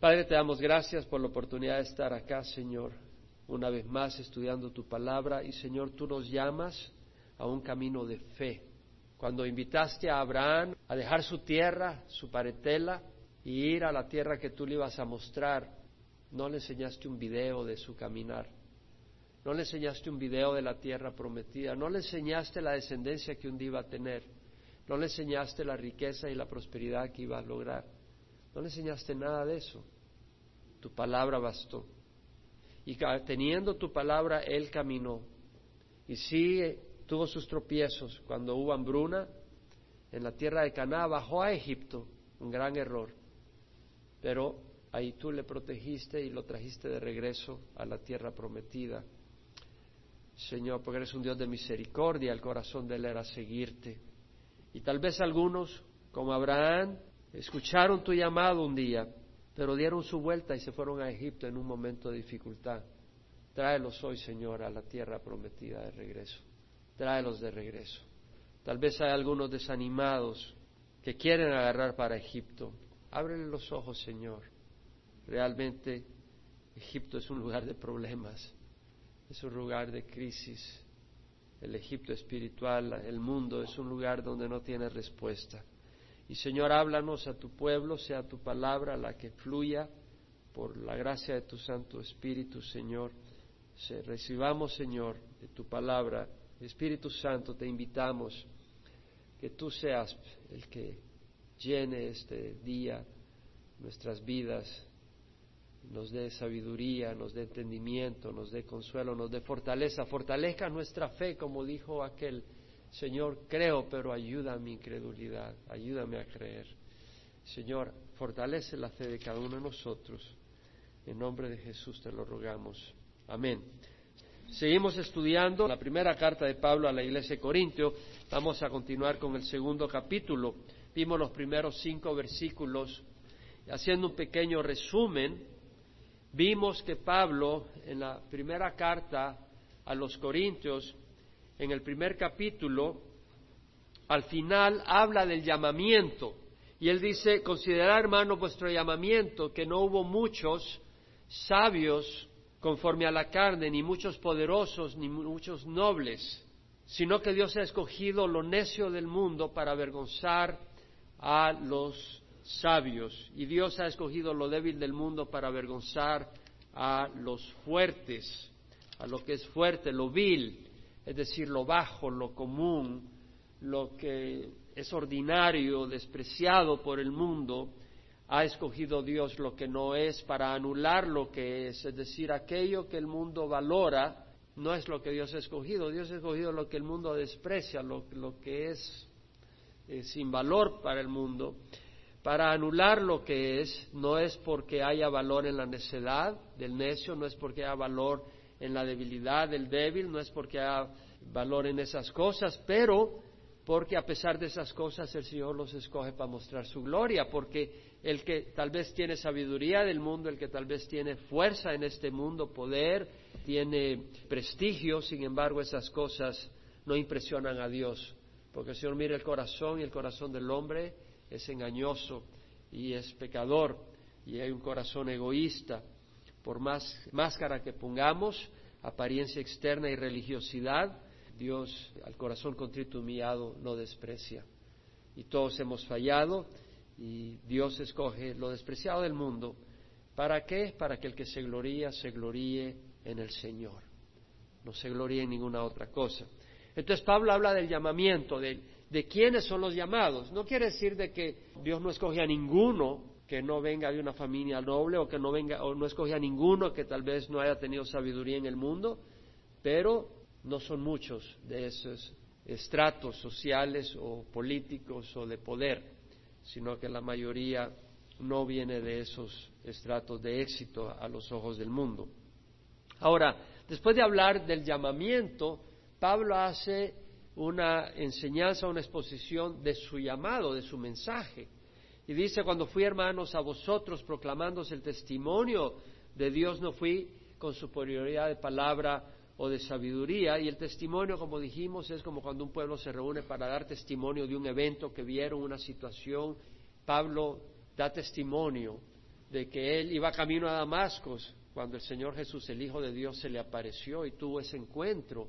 Padre, te damos gracias por la oportunidad de estar acá, Señor, una vez más estudiando tu palabra. Y, Señor, tú nos llamas a un camino de fe. Cuando invitaste a Abraham a dejar su tierra, su paretela, y ir a la tierra que tú le ibas a mostrar, no le enseñaste un video de su caminar, no le enseñaste un video de la tierra prometida, no le enseñaste la descendencia que un día iba a tener, no le enseñaste la riqueza y la prosperidad que iba a lograr, no le enseñaste nada de eso. Tu palabra bastó. Y teniendo tu palabra, él caminó. Y sí tuvo sus tropiezos cuando hubo hambruna en la tierra de Caná, bajó a Egipto, un gran error. Pero ahí tú le protegiste y lo trajiste de regreso a la tierra prometida. Señor, porque eres un Dios de misericordia, el corazón de Él era seguirte. Y tal vez algunos, como Abraham, escucharon tu llamado un día, pero dieron su vuelta y se fueron a Egipto en un momento de dificultad. Tráelos hoy, Señor, a la tierra prometida de regreso. Tráelos de regreso. Tal vez hay algunos desanimados que quieren agarrar para Egipto. Ábrele los ojos, Señor. Realmente Egipto es un lugar de problemas, es un lugar de crisis. El Egipto espiritual, el mundo, es un lugar donde no tiene respuesta. Y Señor, háblanos a tu pueblo, sea tu palabra la que fluya por la gracia de tu Santo Espíritu, Señor. Se, recibamos, Señor, de tu palabra. Espíritu Santo, te invitamos que tú seas el que llene este día nuestras vidas, nos dé sabiduría, nos dé entendimiento, nos dé consuelo, nos dé fortaleza, fortalezca nuestra fe, como dijo aquel Señor, creo, pero ayuda a mi incredulidad, ayúdame a creer. Señor, fortalece la fe de cada uno de nosotros. En nombre de Jesús te lo rogamos. Amén. Seguimos estudiando la primera carta de Pablo a la iglesia de Corintio. Vamos a continuar con el segundo capítulo. Vimos los primeros cinco versículos. Haciendo un pequeño resumen, vimos que Pablo en la primera carta a los Corintios en el primer capítulo, al final habla del llamamiento. Y él dice, considerad hermano vuestro llamamiento, que no hubo muchos sabios conforme a la carne, ni muchos poderosos, ni muchos nobles, sino que Dios ha escogido lo necio del mundo para avergonzar a los sabios. Y Dios ha escogido lo débil del mundo para avergonzar a los fuertes, a lo que es fuerte, lo vil es decir, lo bajo, lo común, lo que es ordinario, despreciado por el mundo, ha escogido Dios lo que no es para anular lo que es, es decir, aquello que el mundo valora no es lo que Dios ha escogido, Dios ha escogido lo que el mundo desprecia, lo, que es eh, sin valor para el mundo, para anular lo que es, no es porque haya valor en la necedad del necio, no es porque haya valor en la debilidad del débil, no es porque haya valor en esas cosas, pero porque a pesar de esas cosas el Señor los escoge para mostrar su gloria, porque el que tal vez tiene sabiduría del mundo, el que tal vez tiene fuerza en este mundo, poder, tiene prestigio, sin embargo esas cosas no impresionan a Dios, porque el Señor mira el corazón y el corazón del hombre es engañoso y es pecador y hay un corazón egoísta por más máscara que pongamos, apariencia externa y religiosidad, Dios al corazón contrito y humillado no desprecia. Y todos hemos fallado y Dios escoge lo despreciado del mundo. ¿Para qué? Para que el que se gloría, se gloríe en el Señor. No se gloríe en ninguna otra cosa. Entonces Pablo habla del llamamiento, de, de quiénes son los llamados. No quiere decir de que Dios no escoge a ninguno que no venga de una familia noble o que no venga o no escoge a ninguno que tal vez no haya tenido sabiduría en el mundo, pero no son muchos de esos estratos sociales o políticos o de poder, sino que la mayoría no viene de esos estratos de éxito a los ojos del mundo. Ahora, después de hablar del llamamiento, Pablo hace una enseñanza, una exposición de su llamado, de su mensaje. Y dice, cuando fui hermanos a vosotros proclamándose el testimonio de Dios, no fui con superioridad de palabra o de sabiduría. Y el testimonio, como dijimos, es como cuando un pueblo se reúne para dar testimonio de un evento que vieron, una situación. Pablo da testimonio de que él iba camino a Damasco cuando el Señor Jesús, el Hijo de Dios, se le apareció y tuvo ese encuentro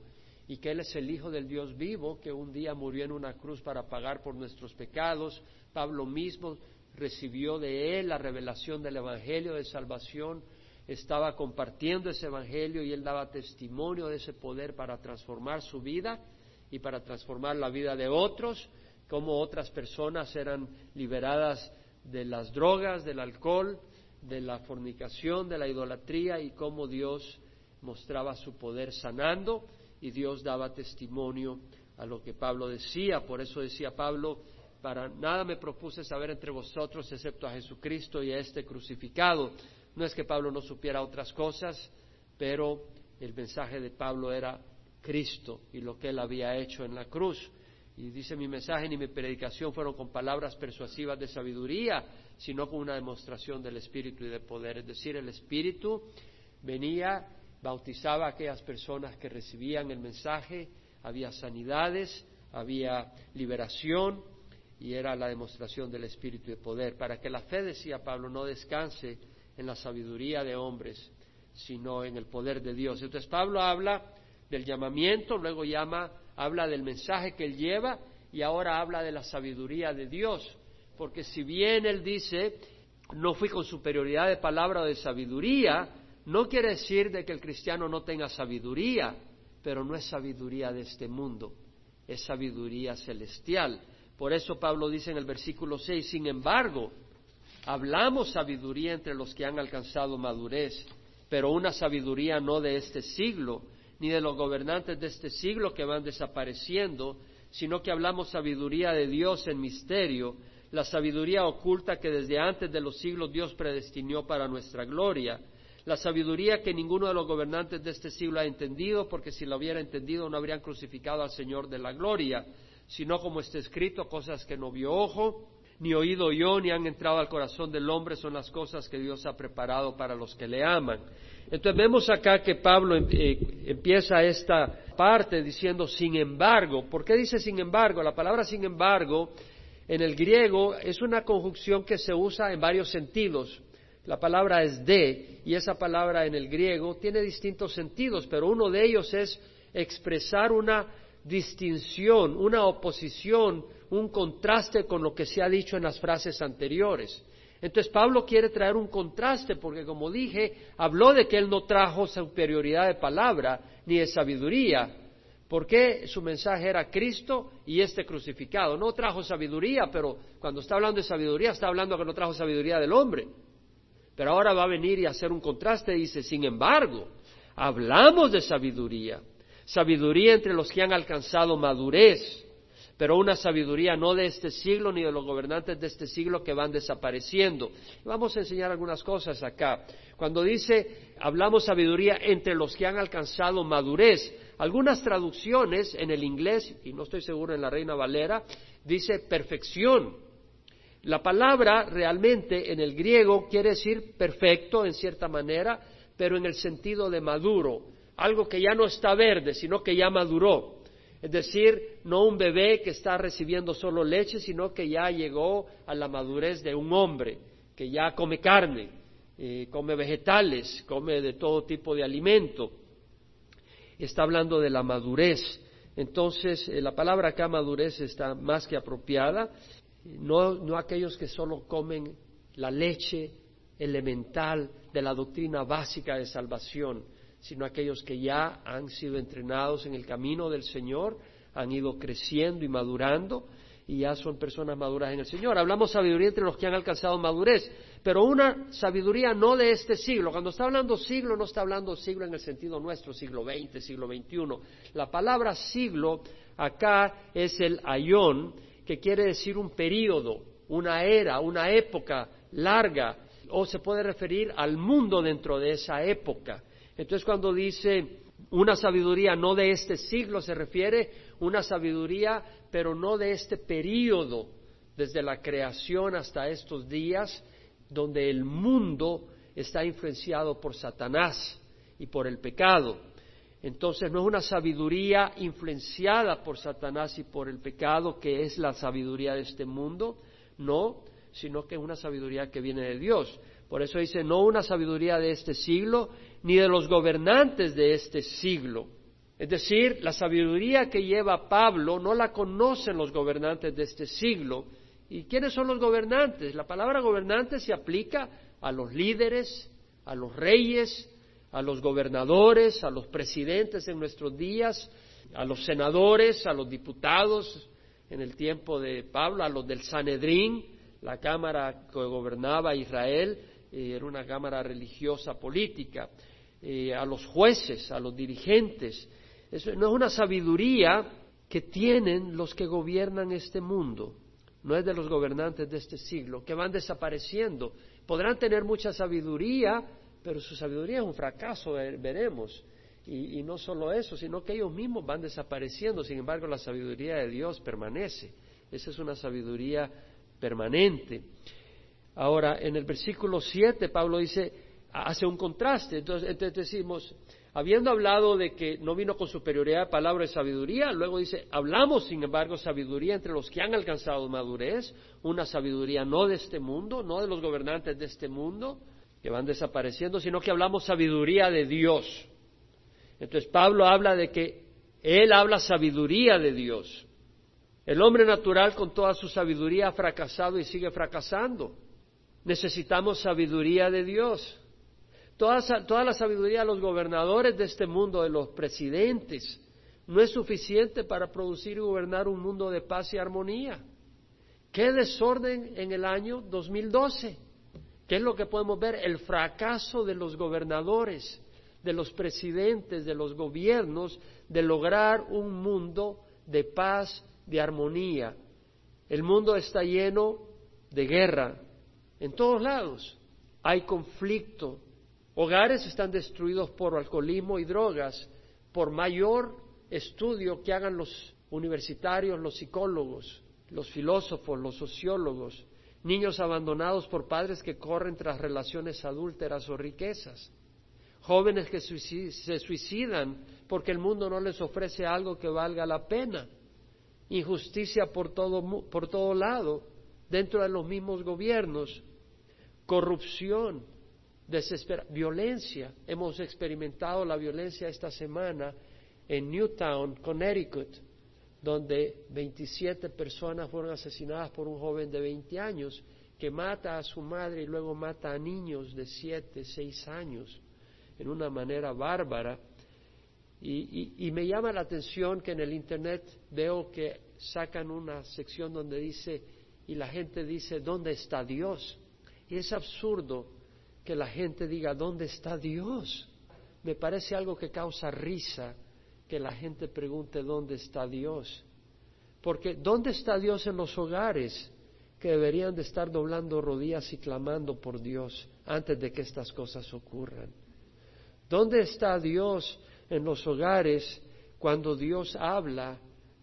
y que Él es el Hijo del Dios vivo, que un día murió en una cruz para pagar por nuestros pecados. Pablo mismo recibió de Él la revelación del Evangelio de salvación, estaba compartiendo ese Evangelio y Él daba testimonio de ese poder para transformar su vida y para transformar la vida de otros, como otras personas eran liberadas de las drogas, del alcohol, de la fornicación, de la idolatría y cómo Dios mostraba su poder sanando y Dios daba testimonio a lo que Pablo decía. Por eso decía Pablo, para nada me propuse saber entre vosotros excepto a Jesucristo y a este crucificado. No es que Pablo no supiera otras cosas, pero el mensaje de Pablo era Cristo y lo que él había hecho en la cruz. Y dice mi mensaje ni mi predicación fueron con palabras persuasivas de sabiduría, sino con una demostración del Espíritu y de poder. Es decir, el Espíritu venía, bautizaba a aquellas personas que recibían el mensaje, había sanidades, había liberación y era la demostración del Espíritu de poder. Para que la fe, decía Pablo, no descanse en la sabiduría de hombres, sino en el poder de Dios. Entonces Pablo habla del llamamiento, luego llama habla del mensaje que él lleva y ahora habla de la sabiduría de Dios. Porque si bien él dice, no fui con superioridad de palabra o de sabiduría, no quiere decir de que el cristiano no tenga sabiduría, pero no es sabiduría de este mundo, es sabiduría celestial. Por eso Pablo dice en el versículo 6, sin embargo, hablamos sabiduría entre los que han alcanzado madurez, pero una sabiduría no de este siglo, ni de los gobernantes de este siglo que van desapareciendo, sino que hablamos sabiduría de Dios en misterio, la sabiduría oculta que desde antes de los siglos Dios predestinó para nuestra gloria, la sabiduría que ninguno de los gobernantes de este siglo ha entendido, porque si lo hubiera entendido no habrían crucificado al Señor de la gloria, sino como está escrito, cosas que no vio ojo, ni oído yo, ni han entrado al corazón del hombre, son las cosas que Dios ha preparado para los que le aman. Entonces vemos acá que Pablo em, eh, empieza esta parte diciendo sin embargo. ¿Por qué dice sin embargo? La palabra sin embargo en el griego es una conjunción que se usa en varios sentidos. La palabra es de y esa palabra en el griego tiene distintos sentidos, pero uno de ellos es expresar una distinción, una oposición, un contraste con lo que se ha dicho en las frases anteriores. Entonces Pablo quiere traer un contraste porque, como dije, habló de que él no trajo superioridad de palabra ni de sabiduría, porque su mensaje era Cristo y este crucificado. No trajo sabiduría, pero cuando está hablando de sabiduría está hablando que no trajo sabiduría del hombre. Pero ahora va a venir y hacer un contraste dice, sin embargo, hablamos de sabiduría, sabiduría entre los que han alcanzado madurez pero una sabiduría no de este siglo ni de los gobernantes de este siglo que van desapareciendo. Vamos a enseñar algunas cosas acá. Cuando dice hablamos sabiduría entre los que han alcanzado madurez, algunas traducciones en el inglés, y no estoy seguro en la Reina Valera, dice perfección. La palabra realmente en el griego quiere decir perfecto en cierta manera, pero en el sentido de maduro, algo que ya no está verde, sino que ya maduró. Es decir, no un bebé que está recibiendo solo leche, sino que ya llegó a la madurez de un hombre, que ya come carne, eh, come vegetales, come de todo tipo de alimento. Está hablando de la madurez. Entonces, eh, la palabra acá madurez está más que apropiada. No, aquellos que solo comen la leche elemental de la doctrina básica de salvación, sino aquellos que ya han sido entrenados en el camino del Señor, han ido creciendo y madurando y ya son personas maduras en el Señor. Hablamos sabiduría entre los que han alcanzado madurez, pero una sabiduría no de este siglo. Cuando está hablando siglo, no está hablando siglo en el sentido nuestro, siglo XX, siglo XXI. La palabra siglo acá es el ayón, que quiere decir un periodo, una era, una época larga, o se puede referir al mundo dentro de esa época. Entonces cuando dice una sabiduría no de este siglo, se refiere una sabiduría, pero no de este periodo, desde la creación hasta estos días, donde el mundo está influenciado por Satanás y por el pecado. Entonces no es una sabiduría influenciada por Satanás y por el pecado, que es la sabiduría de este mundo, no, sino que es una sabiduría que viene de Dios. Por eso dice, no una sabiduría de este siglo, ni de los gobernantes de este siglo. Es decir, la sabiduría que lleva Pablo no la conocen los gobernantes de este siglo. ¿Y quiénes son los gobernantes? La palabra gobernante se aplica a los líderes, a los reyes, a los gobernadores, a los presidentes en nuestros días, a los senadores, a los diputados en el tiempo de Pablo, a los del Sanedrín, la cámara que gobernaba Israel, eh, era una cámara religiosa política, eh, a los jueces, a los dirigentes. Eso no es una sabiduría que tienen los que gobiernan este mundo, no es de los gobernantes de este siglo, que van desapareciendo. Podrán tener mucha sabiduría, pero su sabiduría es un fracaso, veremos. Y, no solo eso, sino que ellos mismos van desapareciendo, sin embargo la sabiduría de Dios permanece. Esa es una sabiduría permanente. Ahora, en el versículo 7, Pablo dice, hace un contraste. Entonces, entonces, decimos, habiendo hablado de que no vino con superioridad palabra de sabiduría, luego dice, hablamos, sin embargo, sabiduría entre los que han alcanzado madurez, una sabiduría no de este mundo, no de los gobernantes de este mundo, que van desapareciendo, sino que hablamos sabiduría de Dios. Entonces Pablo habla de que él habla sabiduría de Dios. El hombre natural con toda su sabiduría ha fracasado y sigue fracasando. Necesitamos sabiduría de Dios. Toda, toda, la sabiduría de los gobernadores de este mundo, de los presidentes, no es suficiente para producir y gobernar un mundo de paz y armonía. ¿Qué desorden en el año 2012? ¿Qué es lo que podemos ver? El fracaso de los gobernadores, de los presidentes, de los gobiernos, de lograr un mundo de paz, de armonía. El mundo está lleno de guerra en todos lados. Hay conflicto. Hogares están destruidos por alcoholismo y drogas, por mayor estudio que hagan los universitarios, los psicólogos, los filósofos, los sociólogos niños abandonados por padres que corren tras relaciones adúlteras o riquezas, jóvenes que se suicidan porque el mundo no les ofrece algo que valga la pena, injusticia por todo, por todo lado, dentro de los mismos gobiernos, corrupción, violencia. Hemos experimentado la violencia esta semana en Newtown, Connecticut donde 27 personas fueron asesinadas por un joven de 20 años que mata a su madre y luego mata a niños de 7, 6 años en una manera bárbara. Y, me llama la atención que en el Internet veo que sacan una sección donde dice, y la gente dice, ¿dónde está Dios? Y es absurdo que la gente diga, ¿dónde está Dios? Me parece algo que causa risa que la gente pregunte dónde está Dios. Porque ¿dónde está Dios en los hogares que deberían de estar doblando rodillas y clamando por Dios antes de que estas cosas ocurran? ¿Dónde está Dios en los hogares cuando Dios habla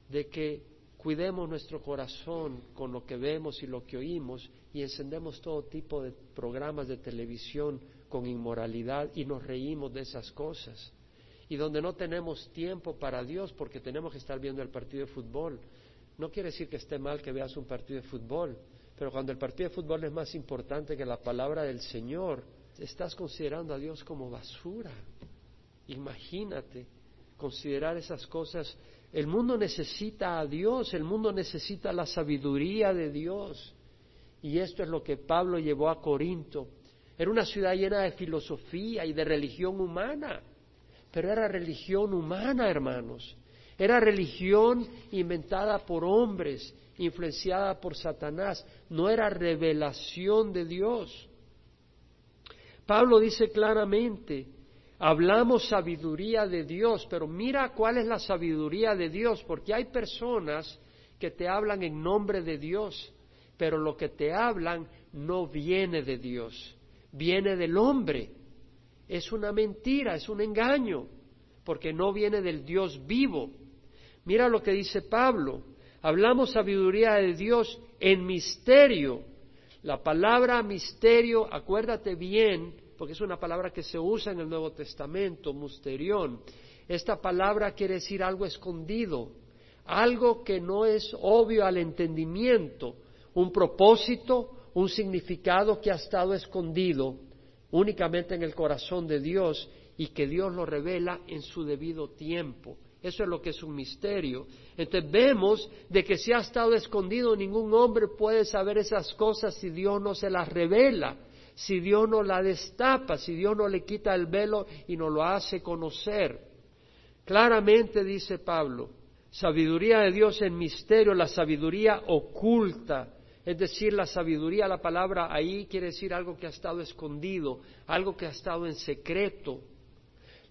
de que cuidemos nuestro corazón con lo que vemos y lo que oímos y encendemos todo tipo de programas de televisión con inmoralidad y nos reímos de esas cosas? Y donde no tenemos tiempo para Dios porque tenemos que estar viendo el partido de fútbol. No quiere decir que esté mal que veas un partido de fútbol, pero cuando el partido de fútbol es más importante que la palabra del Señor, estás considerando a Dios como basura. Imagínate considerar esas cosas. El mundo necesita a Dios, el mundo necesita la sabiduría de Dios. Y esto es lo que Pablo llevó a Corinto. Era una ciudad llena de filosofía y de religión humana pero era religión humana, hermanos. Era religión inventada por hombres, influenciada por Satanás. No era revelación de Dios. Pablo dice claramente, hablamos sabiduría de Dios, pero mira cuál es la sabiduría de Dios, porque hay personas que te hablan en nombre de Dios, pero lo que te hablan no viene de Dios, viene del hombre es una mentira, es un engaño, porque no viene del Dios vivo. Mira lo que dice Pablo. Hablamos sabiduría de Dios en misterio. La palabra misterio, acuérdate bien, porque es una palabra que se usa en el Nuevo Testamento, musterión. Esta palabra quiere decir algo escondido, algo que no es obvio al entendimiento, un propósito, un significado que ha estado escondido únicamente en el corazón de Dios y que Dios lo revela en su debido tiempo. Eso es lo que es un misterio. Entonces vemos de que si ha estado escondido, ningún hombre puede saber esas cosas si Dios no se las revela, si Dios no la destapa, si Dios no le quita el velo y no lo hace conocer. Claramente dice Pablo, sabiduría de Dios en misterio, la sabiduría oculta, es decir, la sabiduría, la palabra ahí quiere decir algo que ha estado escondido, algo que ha estado en secreto.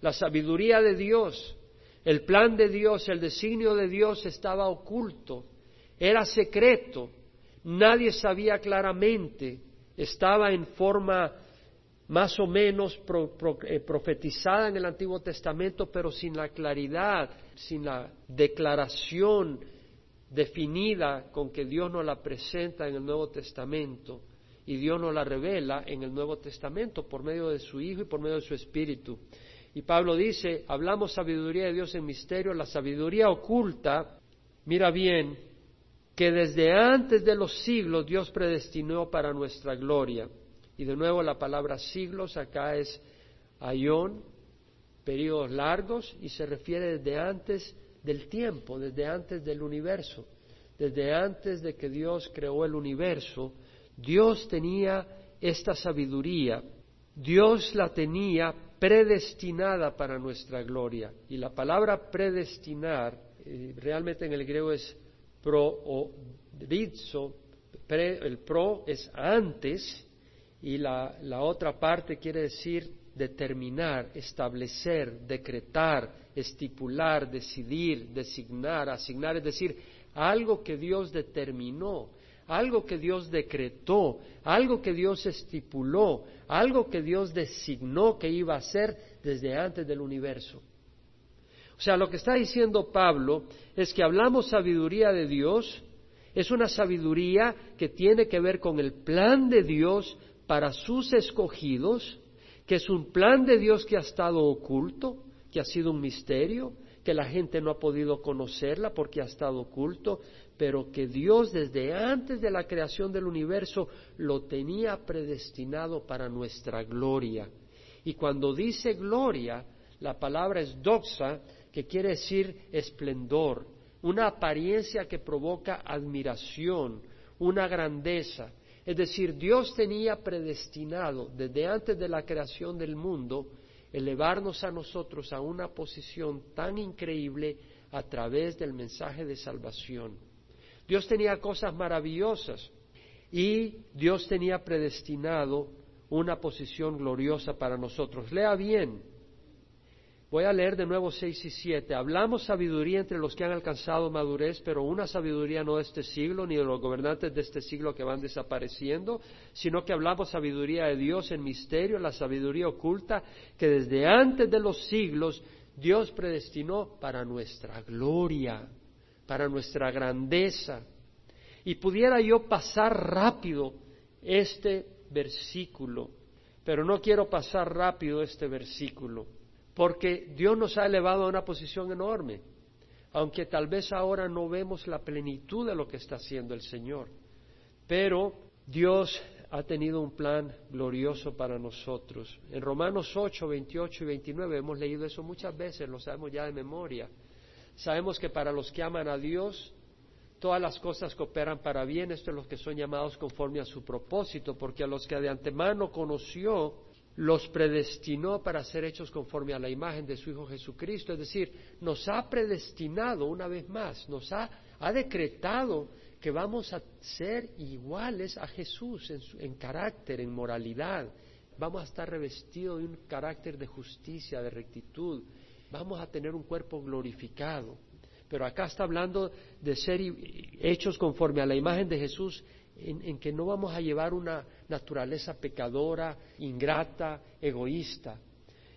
La sabiduría de Dios el plan de Dios, el designio de Dios estaba oculto, era secreto, nadie sabía claramente, estaba en forma más o menos eh, profetizada en el Antiguo Testamento, pero sin la claridad, sin la declaración definida con que Dios nos la presenta en el Nuevo Testamento y Dios nos la revela en el Nuevo Testamento por medio de su Hijo y por medio de su Espíritu. Y Pablo dice, hablamos sabiduría de Dios en misterio, la sabiduría oculta, mira bien, que desde antes de los siglos Dios predestinó para nuestra gloria. Y de nuevo la palabra siglos acá es ayón, periodos largos, y se refiere desde antes del tiempo, desde antes del universo, desde antes de que Dios creó el universo, Dios tenía esta sabiduría, Dios la tenía predestinada para nuestra gloria. Y la palabra predestinar eh, realmente en el griego es pro o rizzo, el pro es antes y la, la otra parte quiere decir determinar, establecer, decretar, estipular, decidir, designar, asignar, es decir, algo que Dios determinó, algo que Dios decretó, algo que Dios estipuló, algo que Dios designó que iba a ser desde antes del universo. O sea, lo que está diciendo Pablo es que hablamos sabiduría de Dios, es una sabiduría que tiene que ver con el plan de Dios para sus escogidos, que es un plan de Dios que ha estado oculto, que ha sido un misterio, que la gente no ha podido conocerla porque ha estado oculto, pero que Dios desde antes de la creación del universo lo tenía predestinado para nuestra gloria. Y cuando dice gloria, la palabra es doxa, que quiere decir esplendor, una apariencia que provoca admiración, una grandeza. Es decir, Dios tenía predestinado desde antes de la creación del mundo elevarnos a nosotros a una posición tan increíble a través del mensaje de salvación. Dios tenía cosas maravillosas y Dios tenía predestinado una posición gloriosa para nosotros. Lea bien. Voy a leer de nuevo seis y siete. Hablamos sabiduría entre los que han alcanzado madurez, pero una sabiduría no de este siglo, ni de los gobernantes de este siglo que van desapareciendo, sino que hablamos sabiduría de Dios en misterio, la sabiduría oculta que desde antes de los siglos Dios predestinó para nuestra gloria para nuestra grandeza. Y pudiera yo pasar rápido este versículo, pero no quiero pasar rápido este versículo, porque Dios nos ha elevado a una posición enorme, aunque tal vez ahora no vemos la plenitud de lo que está haciendo el Señor. Pero Dios ha tenido un plan glorioso para nosotros. En Romanos 8, 28 y 29 hemos leído eso muchas veces, lo sabemos ya de memoria. Sabemos que para los que aman a Dios, todas las cosas cooperan para bien, esto es los que son llamados conforme a su propósito, porque a los que de antemano conoció, los predestinó para ser hechos conforme a la imagen de su Hijo Jesucristo, es decir, nos ha predestinado una vez más, nos ha, ha decretado que vamos a ser iguales a Jesús en, en carácter, en moralidad, vamos a estar revestidos de un carácter de justicia, de rectitud, vamos a tener un cuerpo glorificado. Pero acá está hablando de ser hechos conforme a la imagen de Jesús, en, que no vamos a llevar una naturaleza pecadora, ingrata, egoísta.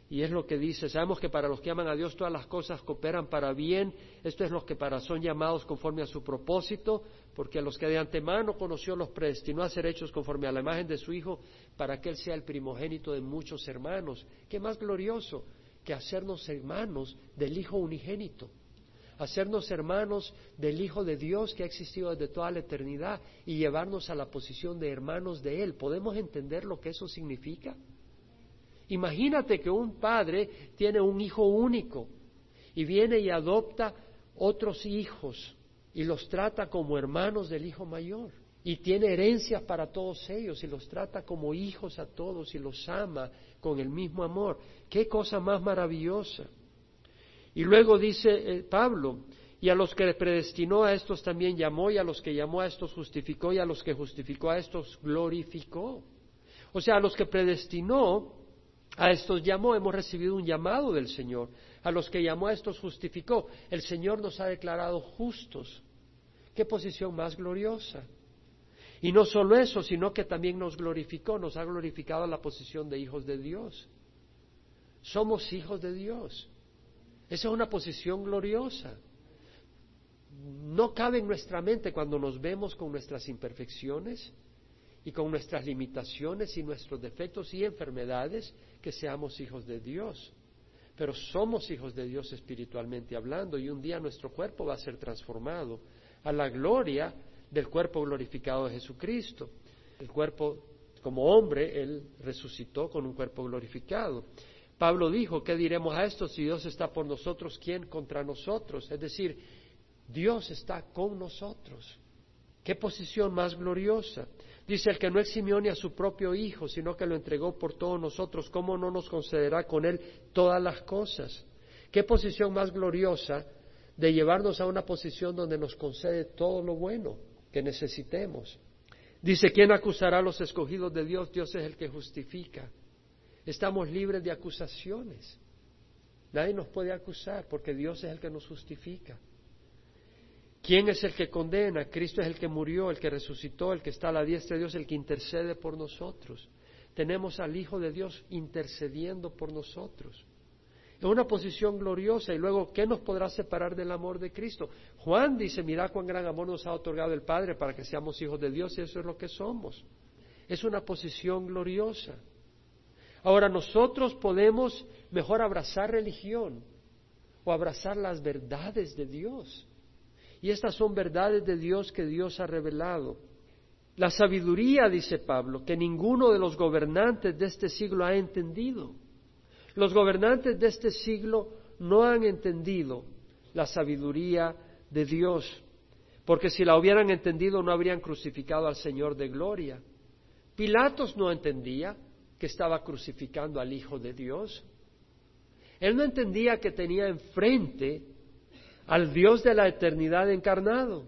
Y es lo que dice, sabemos que para los que aman a Dios todas las cosas cooperan para bien, esto es lo que para son llamados conforme a su propósito, porque a los que de antemano conoció los predestinó a ser hechos conforme a la imagen de su Hijo, para que Él sea el primogénito de muchos hermanos. ¿Qué más glorioso? que hacernos hermanos del Hijo unigénito. Hacernos hermanos del Hijo de Dios que ha existido desde toda la eternidad y llevarnos a la posición de hermanos de Él. ¿Podemos entender lo que eso significa? Imagínate que un padre tiene un hijo único y viene y adopta otros hijos y los trata como hermanos del hijo mayor y tiene herencias para todos ellos y los trata como hijos a todos y los ama con el mismo amor. Qué cosa más maravillosa. Y luego dice eh, Pablo, y a los que predestinó a estos también llamó, y a los que llamó a estos justificó, y a los que justificó a estos glorificó. O sea, a los que predestinó, a estos llamó, hemos recibido un llamado del Señor. A los que llamó a estos justificó. El Señor nos ha declarado justos. Qué posición más gloriosa. Y no solo eso, sino que también nos glorificó, nos ha glorificado la posición de hijos de Dios. Somos hijos de Dios. Esa es una posición gloriosa. No cabe en nuestra mente cuando nos vemos con nuestras imperfecciones y con nuestras limitaciones y nuestros defectos y enfermedades que seamos hijos de Dios. Pero somos hijos de Dios espiritualmente hablando y un día nuestro cuerpo va a ser transformado a la gloria del cuerpo glorificado de Jesucristo. El cuerpo, como hombre, Él resucitó con un cuerpo glorificado. Pablo dijo, ¿qué diremos a esto? Si Dios está por nosotros, ¿quién contra nosotros? Es decir, Dios está con nosotros. ¿Qué posición más gloriosa? Dice el que no eximió ni a su propio Hijo, sino que lo entregó por todos nosotros, ¿cómo no nos concederá con Él todas las cosas? ¿Qué posición más gloriosa de llevarnos a una posición donde nos concede todo lo bueno? que necesitemos. Dice, ¿quién acusará a los escogidos de Dios? Dios es el que justifica. Estamos libres de acusaciones. Nadie nos puede acusar porque Dios es el que nos justifica. ¿Quién es el que condena? Cristo es el que murió, el que resucitó, el que está a la diestra de Dios, el que intercede por nosotros. Tenemos al Hijo de Dios intercediendo por nosotros. Es una posición gloriosa. Y luego, ¿qué nos podrá separar del amor de Cristo? Juan dice, mira cuán gran amor nos ha otorgado el Padre para que seamos hijos de Dios y eso es lo que somos. Es una posición gloriosa. Ahora nosotros podemos mejor abrazar religión o abrazar las verdades de Dios. Y estas son verdades de Dios que Dios ha revelado. La sabiduría, dice Pablo, que ninguno de los gobernantes de este siglo ha entendido. Los gobernantes de este siglo no han entendido la sabiduría de Dios, porque si la hubieran entendido no habrían crucificado al Señor de gloria. Pilatos no entendía que estaba crucificando al Hijo de Dios. Él no entendía que tenía enfrente al Dios de la eternidad encarnado,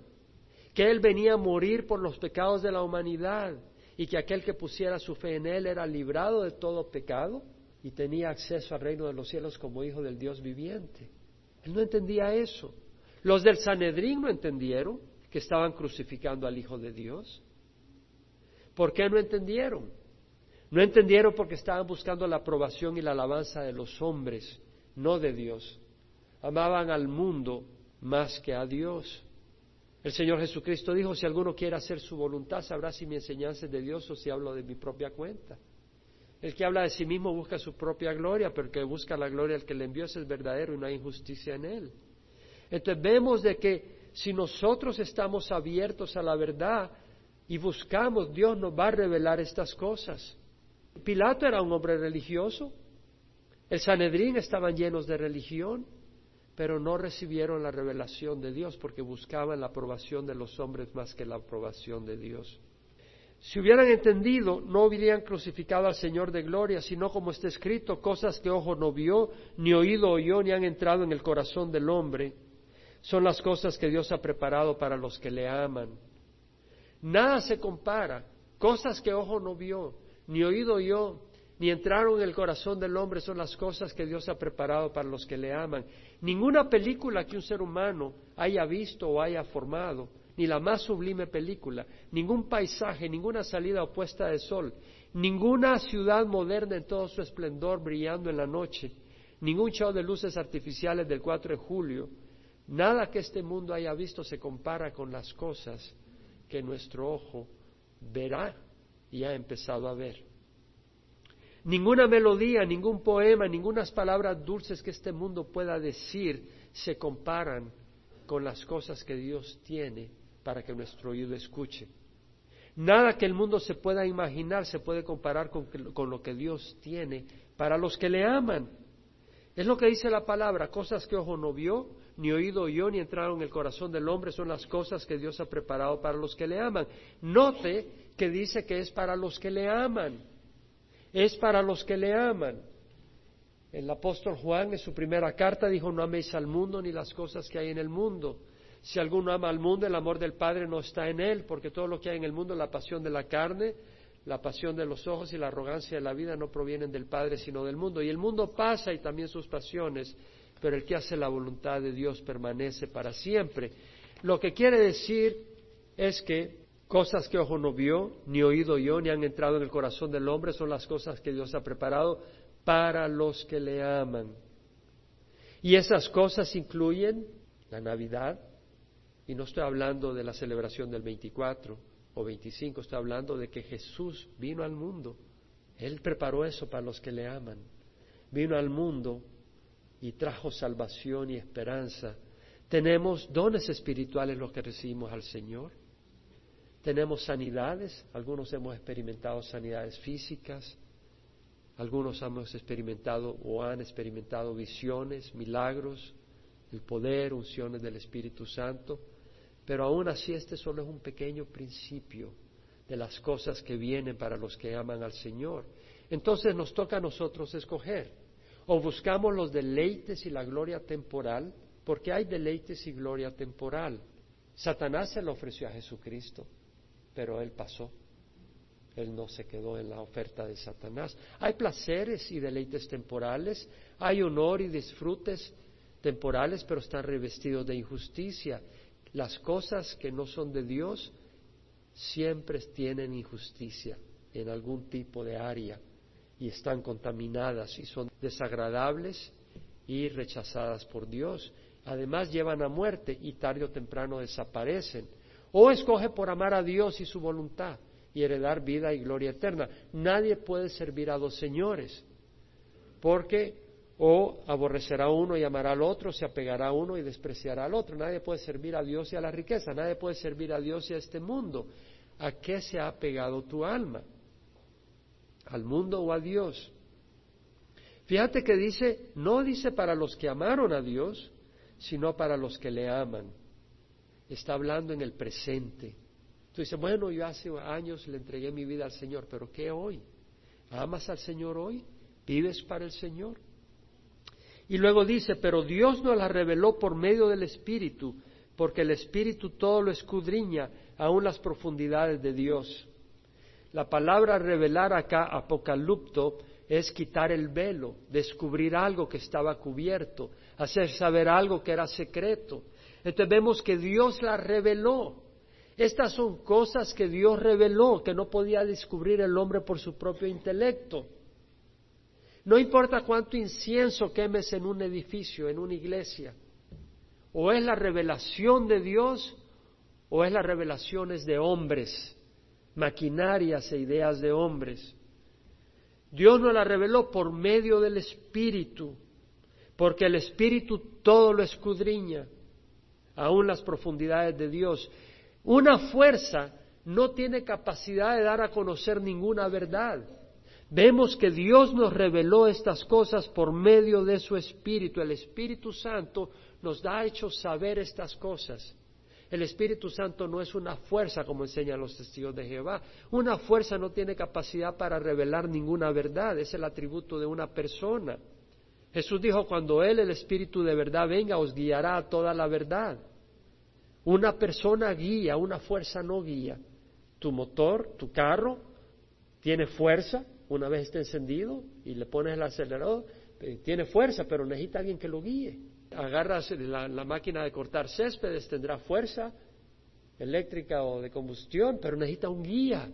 que Él venía a morir por los pecados de la humanidad y que aquel que pusiera su fe en Él era librado de todo pecado y tenía acceso al reino de los cielos como hijo del Dios viviente. Él no entendía eso. Los del Sanedrín no entendieron que estaban crucificando al Hijo de Dios. ¿Por qué no entendieron? No entendieron porque estaban buscando la aprobación y la alabanza de los hombres, no de Dios. Amaban al mundo más que a Dios. El Señor Jesucristo dijo, si alguno quiere hacer su voluntad, sabrá si mi enseñanza es de Dios o si hablo de mi propia cuenta. El que habla de sí mismo busca su propia gloria, pero el que busca la gloria del que le envió es verdadero y no hay injusticia en él. Entonces vemos de que si nosotros estamos abiertos a la verdad y buscamos, Dios nos va a revelar estas cosas. Pilato era un hombre religioso, el Sanedrín estaban llenos de religión, pero no recibieron la revelación de Dios porque buscaban la aprobación de los hombres más que la aprobación de Dios. Si hubieran entendido, no hubieran crucificado al Señor de gloria, sino como está escrito, cosas que ojo no vio, ni oído oyó, ni han entrado en el corazón del hombre, son las cosas que Dios ha preparado para los que le aman. Nada se compara. Cosas que ojo no vio, ni oído oyó, ni entraron en el corazón del hombre son las cosas que Dios ha preparado para los que le aman. Ninguna película que un ser humano haya visto o haya formado ni la más sublime película, ningún paisaje, ninguna salida opuesta de sol, ninguna ciudad moderna en todo su esplendor brillando en la noche, ningún show de luces artificiales del 4 de julio, nada que este mundo haya visto se compara con las cosas que nuestro ojo verá y ha empezado a ver. Ninguna melodía, ningún poema, ninguna palabras dulces que este mundo pueda decir se comparan con las cosas que Dios tiene para que nuestro oído escuche. Nada que el mundo se pueda imaginar se puede comparar con, con, lo que Dios tiene para los que le aman. Es lo que dice la palabra, cosas que ojo no vio, ni oído oyó, ni entraron en el corazón del hombre, son las cosas que Dios ha preparado para los que le aman. Note que dice que es para los que le aman. Es para los que le aman. El apóstol Juan en su primera carta dijo, no améis al mundo ni las cosas que hay en el mundo. Si alguno ama al mundo, el amor del Padre no está en él, porque todo lo que hay en el mundo, la pasión de la carne, la pasión de los ojos y la arrogancia de la vida no provienen del Padre, sino del mundo. Y el mundo pasa y también sus pasiones, pero el que hace la voluntad de Dios permanece para siempre. Lo que quiere decir es que cosas que ojo no vio, ni oído yo, ni han entrado en el corazón del hombre, son las cosas que Dios ha preparado para los que le aman. Y esas cosas incluyen la Navidad, y no estoy hablando de la celebración del 24, o 25, está hablando de que Jesús vino al mundo. Él preparó eso para los que le aman. Vino al mundo y trajo salvación y esperanza. Tenemos dones espirituales los que recibimos al Señor. Tenemos sanidades, algunos hemos experimentado sanidades físicas, algunos hemos experimentado o han experimentado visiones, milagros, el poder, unciones del Espíritu Santo. Pero aún así este solo es un pequeño principio de las cosas que vienen para los que aman al Señor. Entonces nos toca a nosotros escoger. O buscamos los deleites y la gloria temporal, porque hay deleites y gloria temporal. Satanás se lo ofreció a Jesucristo, pero él pasó. Él no se quedó en la oferta de Satanás. Hay placeres y deleites temporales, hay honor y disfrutes temporales, pero están revestidos de injusticia. Las cosas que no son de Dios siempre tienen injusticia en algún tipo de área y están contaminadas y son desagradables y rechazadas por Dios. Además llevan a muerte y tarde o temprano desaparecen. O escoge por amar a Dios y su voluntad y heredar vida y gloria eterna. Nadie puede servir a dos señores, porque o aborrecerá uno y amará al otro, se apegará a uno y despreciará al otro. Nadie puede servir a Dios y a la riqueza, nadie puede servir a Dios y a este mundo. ¿A qué se ha apegado tu alma? ¿Al mundo o a Dios? Fíjate que dice, no dice para los que amaron a Dios, sino para los que le aman. Está hablando en el presente. Tú dices, bueno, yo hace años le entregué mi vida al Señor, pero ¿qué hoy? ¿Amas al Señor hoy? ¿Vives para el Señor? Y luego dice, pero Dios nos la reveló por medio del Espíritu, porque el Espíritu todo lo escudriña, aún las profundidades de Dios. La palabra revelar acá, apocalipto, es quitar el velo, descubrir algo que estaba cubierto, hacer saber algo que era secreto. Entonces vemos que Dios la reveló. Estas son cosas que Dios reveló, que no podía descubrir el hombre por su propio intelecto. No importa cuánto incienso quemes en un edificio, en una iglesia, o es la revelación de Dios o es las revelaciones de hombres, maquinarias e ideas de hombres. Dios nos la reveló por medio del Espíritu, porque el Espíritu todo lo escudriña, aún las profundidades de Dios. Una fuerza no tiene capacidad de dar a conocer ninguna verdad. Vemos que Dios nos reveló estas cosas por medio de su Espíritu. El Espíritu Santo nos da hecho saber estas cosas. El Espíritu Santo no es una fuerza, como enseñan los testigos de Jehová. Una fuerza no tiene capacidad para revelar ninguna verdad, es el atributo de una persona. Jesús dijo, cuando Él, el Espíritu de verdad, venga, os guiará a toda la verdad. Una persona guía, una fuerza no guía. Tu motor, tu carro, tiene fuerza, una vez está encendido y le pones el acelerador, eh, tiene fuerza, pero necesita alguien que lo guíe. Agarras la, máquina de cortar céspedes, tendrá fuerza eléctrica o de combustión, pero necesita un guía.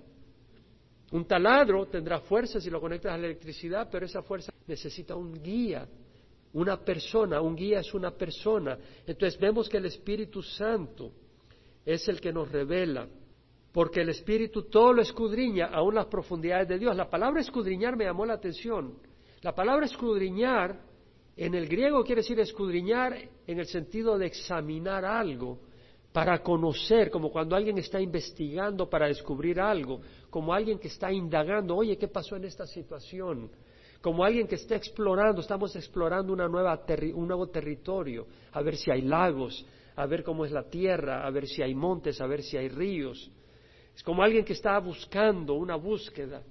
Un taladro tendrá fuerza si lo conectas a la electricidad, pero esa fuerza necesita un guía, una persona, un guía es una persona. Entonces vemos que el Espíritu Santo es el que nos revela porque el Espíritu todo lo escudriña, aún las profundidades de Dios. La palabra escudriñar me llamó la atención. La palabra escudriñar En el griego quiere decir escudriñar en el sentido de examinar algo para conocer, como cuando alguien está investigando para descubrir algo, como alguien que está indagando, oye, ¿qué pasó en esta situación? Como alguien que está explorando, estamos explorando una nueva un nuevo territorio, a ver si hay lagos, a ver cómo es la tierra, a ver si hay montes, a ver si hay ríos. Es como alguien que está buscando una búsqueda.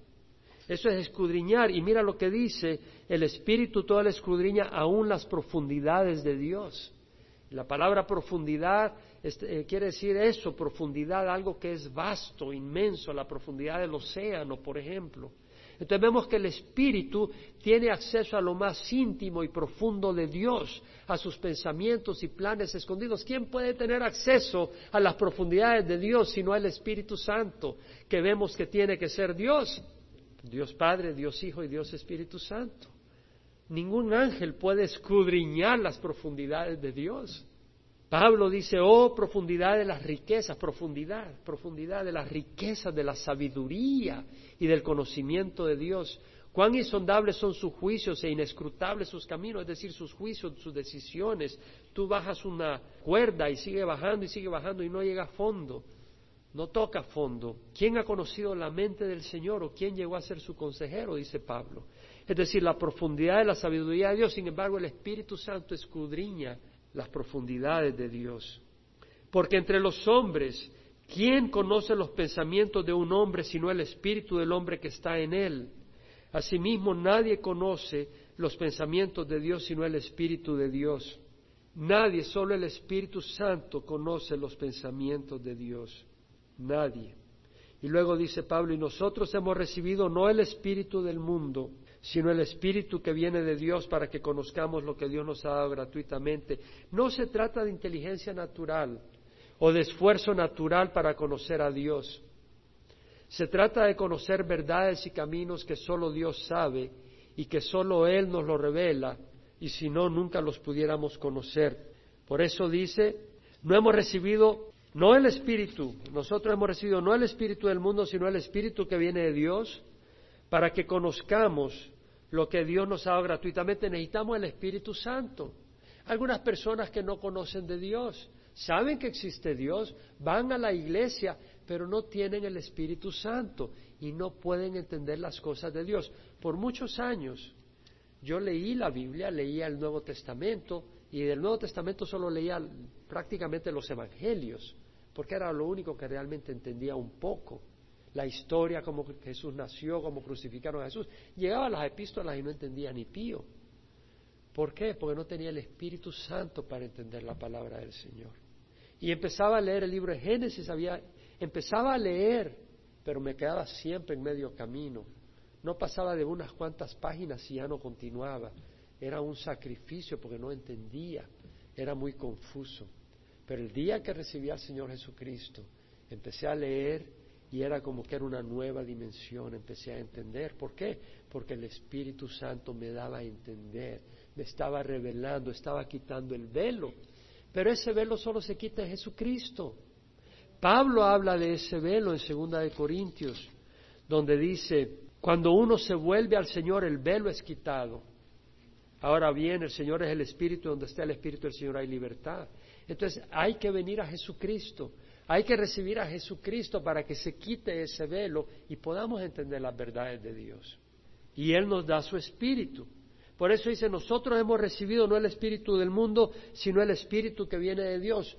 Eso es escudriñar. Y mira lo que dice, el Espíritu todo le escudriña aún las profundidades de Dios. La palabra profundidad este, eh, quiere decir eso, profundidad, algo que es vasto, inmenso, la profundidad del océano, por ejemplo. Entonces vemos que el Espíritu tiene acceso a lo más íntimo y profundo de Dios, a sus pensamientos y planes escondidos. ¿Quién puede tener acceso a las profundidades de Dios sino el Espíritu Santo, que vemos que tiene que ser Dios? Dios Padre, Dios Hijo y Dios Espíritu Santo. Ningún ángel puede escudriñar las profundidades de Dios. Pablo dice, oh, profundidad de las riquezas, profundidad, profundidad de las riquezas de la sabiduría y del conocimiento de Dios. Cuán insondables son sus juicios e inescrutables sus caminos, es decir, sus juicios, sus decisiones. Tú bajas una cuerda y sigue bajando y sigue bajando y no llega a fondo no toca fondo. ¿Quién ha conocido la mente del Señor o quién llegó a ser su consejero? Dice Pablo. Es decir, la profundidad de la sabiduría de Dios, sin embargo, el Espíritu Santo escudriña las profundidades de Dios. Porque entre los hombres, ¿quién conoce los pensamientos de un hombre sino el Espíritu del hombre que está en él? Asimismo, nadie conoce los pensamientos de Dios sino el Espíritu de Dios. Nadie, solo el Espíritu Santo conoce los pensamientos de Dios. Nadie. Y luego dice Pablo, y nosotros hemos recibido no el espíritu del mundo, sino el espíritu que viene de Dios para que conozcamos lo que Dios nos ha dado gratuitamente. No se trata de inteligencia natural o de esfuerzo natural para conocer a Dios. Se trata de conocer verdades y caminos que solo Dios sabe y que solo Él nos lo revela, y si no, nunca los pudiéramos conocer. Por eso dice, no hemos recibido no el Espíritu, nosotros hemos recibido no el Espíritu del mundo, sino el Espíritu que viene de Dios, para que conozcamos lo que Dios nos ha dado gratuitamente. Necesitamos el Espíritu Santo. Algunas personas que no conocen de Dios, saben que existe Dios, van a la iglesia, pero no tienen el Espíritu Santo y no pueden entender las cosas de Dios. Por muchos años yo leí la Biblia, leía el Nuevo Testamento y del Nuevo Testamento solo leía prácticamente los Evangelios porque era lo único que realmente entendía un poco. La historia, cómo Jesús nació, cómo crucificaron a Jesús. Llegaba a las epístolas y no entendía ni pío. ¿Por qué? Porque no tenía el Espíritu Santo para entender la palabra del Señor. Y empezaba a leer el libro de Génesis, había, empezaba a leer, pero me quedaba siempre en medio camino. No pasaba de unas cuantas páginas y ya no continuaba. Era un sacrificio porque no entendía, era muy confuso. Pero el día que recibí al Señor Jesucristo, empecé a leer y era como que era una nueva dimensión, empecé a entender. ¿Por qué? Porque el Espíritu Santo me daba a entender, me estaba revelando, estaba quitando el velo. Pero ese velo solo se quita en Jesucristo. Pablo habla de ese velo en Segunda de Corintios, donde dice, cuando uno se vuelve al Señor, el velo es quitado. Ahora bien, el Señor es el Espíritu, donde está el Espíritu del Señor hay libertad. Entonces hay que venir a Jesucristo, hay que recibir a Jesucristo para que se quite ese velo y podamos entender las verdades de Dios. Y Él nos da su Espíritu. Por eso dice, nosotros hemos recibido no el Espíritu del mundo, sino el Espíritu que viene de Dios.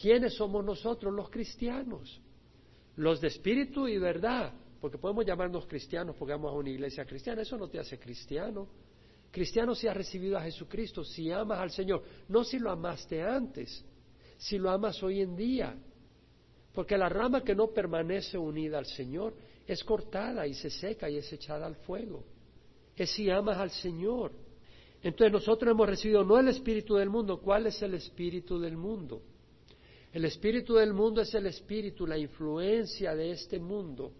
¿Quiénes somos nosotros? Los cristianos. Los de Espíritu y verdad. Porque podemos llamarnos cristianos porque vamos a una iglesia cristiana. Eso no te hace cristiano. Cristiano si has recibido a Jesucristo, si amas al Señor, no si lo amaste antes, si lo amas hoy en día. Porque la rama que no permanece unida al Señor es cortada y se seca y es echada al fuego. Es si amas al Señor. Entonces nosotros hemos recibido no el espíritu del mundo. ¿Cuál es el espíritu del mundo? El espíritu del mundo es el espíritu, la influencia de este mundo.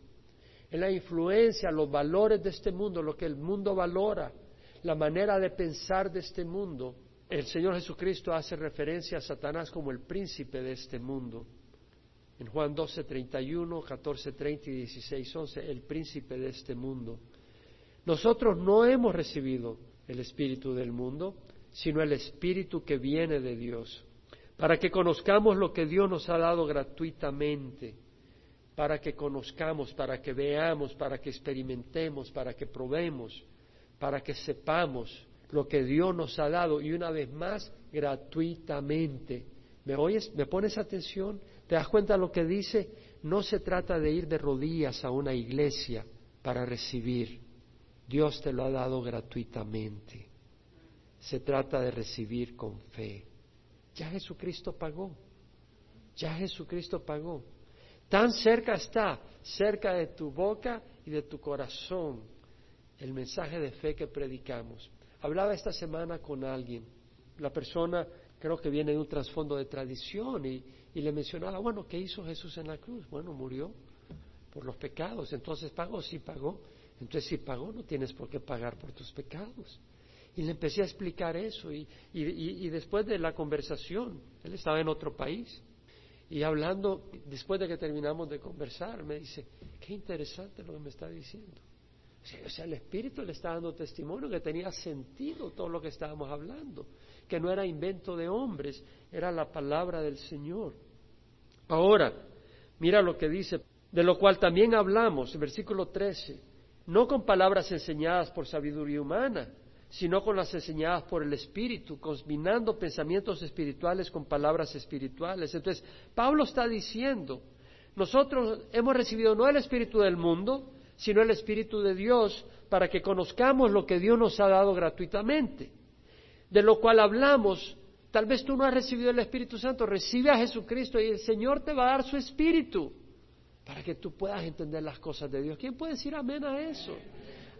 Es la influencia, los valores de este mundo, lo que el mundo valora la manera de pensar de este mundo, el Señor Jesucristo hace referencia a Satanás como el príncipe de este mundo. En Juan 12, 31, 14, 30 y 16, 11, el príncipe de este mundo. Nosotros no hemos recibido el espíritu del mundo, sino el Espíritu que viene de Dios, para que conozcamos lo que Dios nos ha dado gratuitamente, para que conozcamos, para que veamos, para que experimentemos, para que probemos, para que sepamos lo que Dios nos ha dado y una vez más gratuitamente. ¿Me oyes? ¿Me pones atención? ¿Te das cuenta lo que dice? No se trata de ir de rodillas a una iglesia para recibir. Dios te lo ha dado gratuitamente. Se trata de recibir con fe. Ya Jesucristo pagó. Ya Jesucristo pagó. Tan cerca está, cerca de tu boca y de tu corazón, el mensaje de fe que predicamos. Hablaba esta semana con alguien. La persona creo que viene de un trasfondo de tradición y, y le mencionaba, bueno, ¿qué hizo Jesús en la cruz? Bueno, murió por los pecados. Entonces pagó, sí pagó. Entonces si pagó, no tienes por qué pagar por tus pecados. Y le empecé a explicar eso y, y, después de la conversación, él estaba en otro país y hablando, después de que terminamos de conversar, me dice, qué interesante lo que me está diciendo. O sea, el Espíritu le está dando testimonio que tenía sentido todo lo que estábamos hablando, que no era invento de hombres, era la palabra del Señor. Ahora, mira lo que dice, de lo cual también hablamos, versículo 13, no con palabras enseñadas por sabiduría humana, sino con las enseñadas por el Espíritu, combinando pensamientos espirituales con palabras espirituales. Entonces, Pablo está diciendo, nosotros hemos recibido no el Espíritu del mundo, sino el Espíritu de Dios, para que conozcamos lo que Dios nos ha dado gratuitamente. De lo cual hablamos, tal vez tú no has recibido el Espíritu Santo, recibe a Jesucristo y el Señor te va a dar su Espíritu para que tú puedas entender las cosas de Dios. ¿Quién puede decir amén a eso?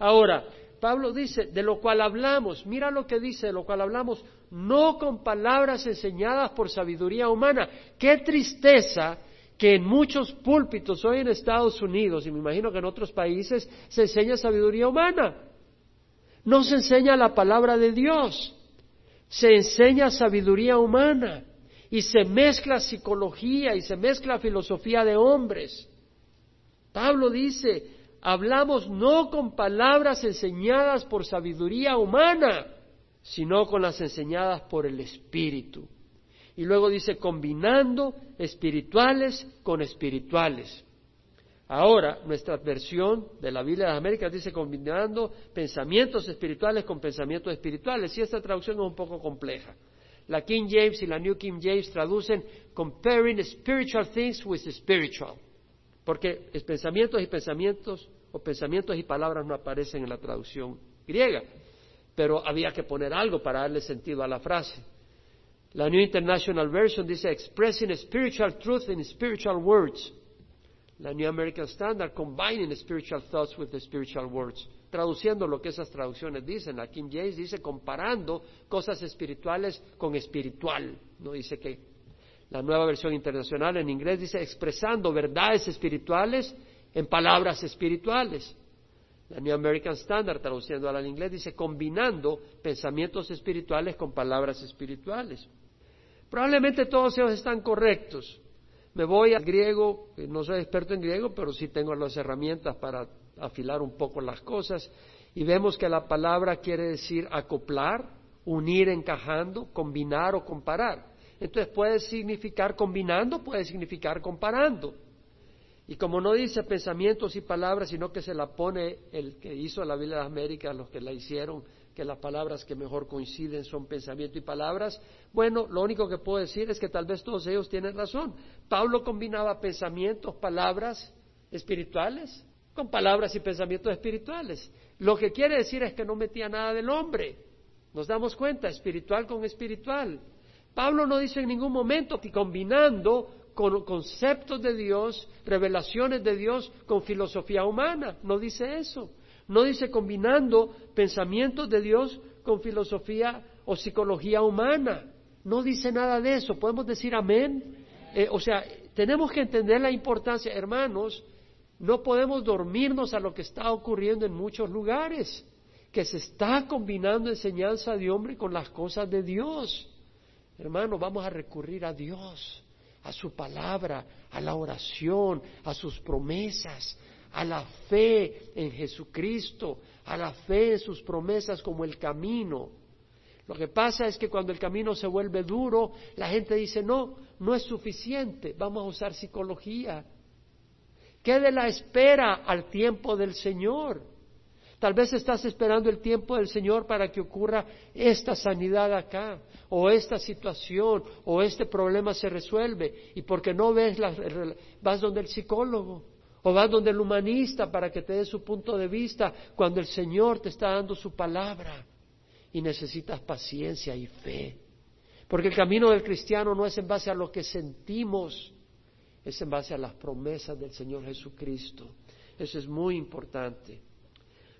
Ahora, Pablo dice, de lo cual hablamos, mira lo que dice, de lo cual hablamos, no con palabras enseñadas por sabiduría humana. Qué tristeza que en muchos púlpitos hoy en Estados Unidos, y me imagino que en otros países, se enseña sabiduría humana. No se enseña la palabra de Dios, se enseña sabiduría humana y se mezcla psicología y se mezcla filosofía de hombres. Pablo dice, hablamos no con palabras enseñadas por sabiduría humana, sino con las enseñadas por el Espíritu. Y luego dice, combinando espirituales con espirituales. Ahora, nuestra versión de la Biblia de las Américas dice combinando pensamientos espirituales con pensamientos espirituales. Y esta traducción es un poco compleja. La King James y la New King James traducen comparing spiritual things with spiritual. Porque pensamientos y pensamientos o pensamientos y palabras no aparecen en la traducción griega, pero había que poner algo para darle sentido a la frase. La New International Version dice expressing spiritual truth in spiritual words. La New American Standard combining spiritual thoughts with the spiritual words. Traduciendo lo que esas traducciones dicen. La King James dice comparando cosas espirituales con espiritual. No dice que la nueva versión internacional en inglés dice expresando verdades espirituales en palabras espirituales. La New American Standard, traduciendo al inglés, dice combinando pensamientos espirituales con palabras espirituales. Probablemente todos ellos están correctos. Me voy al griego, no soy experto en griego, pero sí tengo las herramientas para afilar un poco las cosas. Y vemos que la palabra quiere decir acoplar, unir encajando, combinar o comparar. Entonces puede significar combinando, puede significar comparando. Y como no dice pensamientos y palabras, sino que se la pone el que hizo la Biblia de América, los que la hicieron, que las palabras que mejor coinciden son pensamiento y palabras, bueno, lo único que puedo decir es que tal vez todos ellos tienen razón. Pablo combinaba pensamientos, palabras espirituales con palabras y pensamientos espirituales. Lo que quiere decir es que no metía nada del hombre. Nos damos cuenta, espiritual con espiritual. Pablo no dice en ningún momento que combinando con conceptos de Dios, revelaciones de Dios con filosofía humana. No dice eso. No dice combinando pensamientos de Dios con filosofía o psicología humana. No dice nada de eso. ¿Podemos decir amén? Eh, o sea, tenemos que entender la importancia, hermanos, no podemos dormirnos a lo que está ocurriendo en muchos lugares, que se está combinando enseñanza de hombre con las cosas de Dios. Hermanos, vamos a recurrir a Dios a su palabra, a la oración, a sus promesas, a la fe en Jesucristo, a la fe en sus promesas como el camino. Lo que pasa es que cuando el camino se vuelve duro, la gente dice, no, no es suficiente, vamos a usar psicología. ¿Qué de la espera al tiempo del Señor? Tal vez estás esperando el tiempo del Señor para que ocurra esta sanidad acá, o esta situación, o este problema se resuelve. Y porque no ves, la, vas donde el psicólogo, o vas donde el humanista para que te dé su punto de vista cuando el Señor te está dando su palabra y necesitas paciencia y fe. Porque el camino del cristiano no es en base a lo que sentimos, es en base a las promesas del Señor Jesucristo. Eso es muy importante.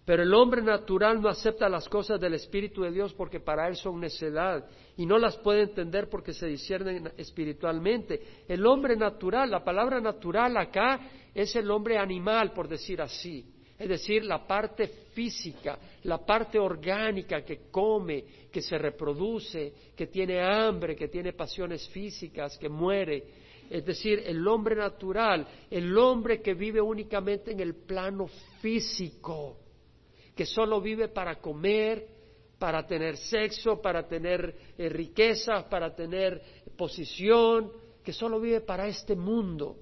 Pero el hombre natural no acepta las cosas del Espíritu de Dios porque para él son necedad y no las puede entender porque se disciernen espiritualmente. El hombre natural, la palabra natural acá es el hombre animal, por decir así. Es decir, la parte física, la parte orgánica que come, que se reproduce, que tiene hambre, que tiene pasiones físicas, que muere, es decir, el hombre natural, el hombre que vive únicamente en el plano físico, que solo vive para comer, para tener sexo, para tener eh, riqueza, para tener posición, que solo vive para este mundo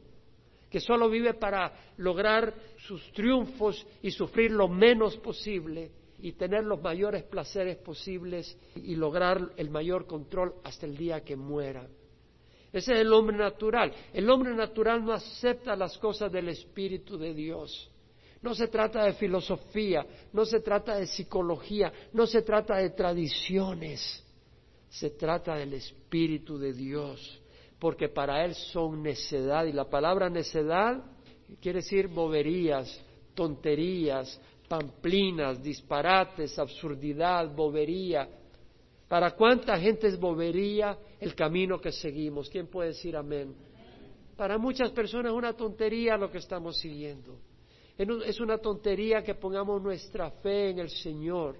que solo vive para lograr sus triunfos y sufrir lo menos posible y tener los mayores placeres posibles y lograr el mayor control hasta el día que muera. Ese es el hombre natural. El hombre natural no acepta las cosas del Espíritu de Dios. No se trata de filosofía, no se trata de psicología, no se trata de tradiciones. Se trata del Espíritu de Dios porque para él son necedad. Y la palabra necedad quiere decir boberías, tonterías, pamplinas, disparates, absurdidad, bobería. ¿Para cuánta gente es bobería el camino que seguimos? ¿Quién puede decir amén? Para muchas personas es una tontería lo que estamos siguiendo. Es una tontería que pongamos nuestra fe en el Señor.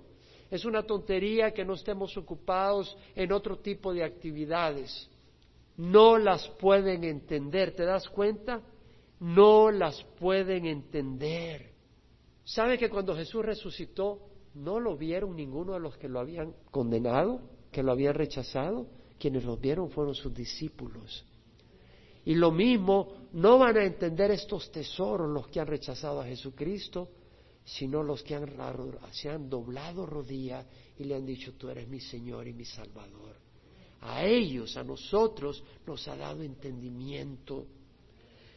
Es una tontería que no estemos ocupados en otro tipo de actividades no las pueden entender. ¿Te das cuenta? No las pueden entender. ¿Sabe que cuando Jesús resucitó no lo vieron ninguno de los que lo habían condenado, que lo habían rechazado? Quienes lo vieron fueron sus discípulos. Y lo mismo, no van a entender estos tesoros los que han rechazado a Jesucristo, sino los que han, se han doblado rodilla y le han dicho, tú eres mi Señor y mi Salvador. A ellos, a nosotros, nos ha dado entendimiento.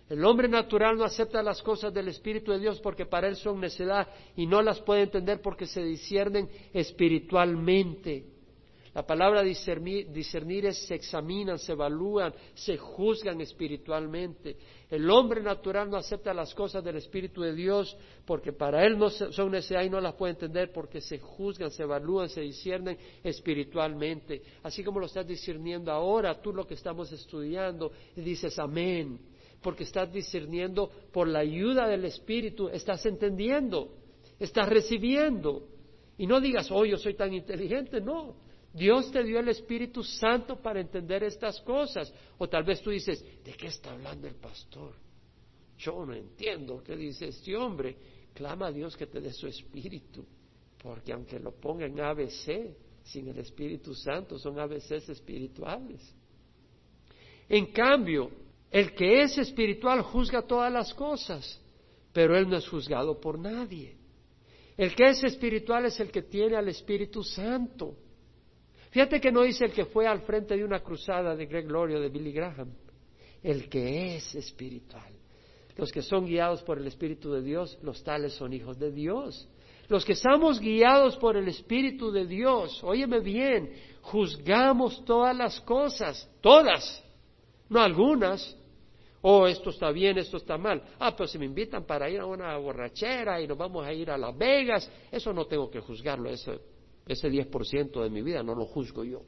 El hombre natural no acepta las cosas del Espíritu de Dios porque para él son necedad y no las puede entender porque se disciernen espiritualmente. La palabra discernir, es se examinan, se evalúan, se juzgan espiritualmente. El hombre natural no acepta las cosas del Espíritu de Dios porque para él no son necesidad y no las puede entender porque se juzgan, se evalúan, se disciernen espiritualmente. Así como lo estás discerniendo ahora, tú lo que estamos estudiando, y dices amén, porque estás discerniendo por la ayuda del Espíritu, estás entendiendo, estás recibiendo. Y no digas, oh, yo soy tan inteligente, no. Dios te dio el Espíritu Santo para entender estas cosas. O tal vez tú dices, ¿de qué está hablando el pastor? Yo no entiendo qué dice este hombre. Clama a Dios que te dé su Espíritu, porque aunque lo ponga en ABC, sin el Espíritu Santo, son ABCs espirituales. En cambio, el que es espiritual juzga todas las cosas, pero él no es juzgado por nadie. El que es espiritual es el que tiene al Espíritu Santo. Fíjate que no dice el que fue al frente de una cruzada de Greg Glorio, de Billy Graham, el que es espiritual. Los que son guiados por el Espíritu de Dios, los tales son hijos de Dios. Los que estamos guiados por el Espíritu de Dios, óyeme bien, juzgamos todas las cosas, todas, no algunas. Oh, esto está bien, esto está mal. Ah, pero si me invitan para ir a una borrachera y nos vamos a ir a Las Vegas, eso no tengo que juzgarlo, eso ese 10% de mi vida no lo juzgo yo.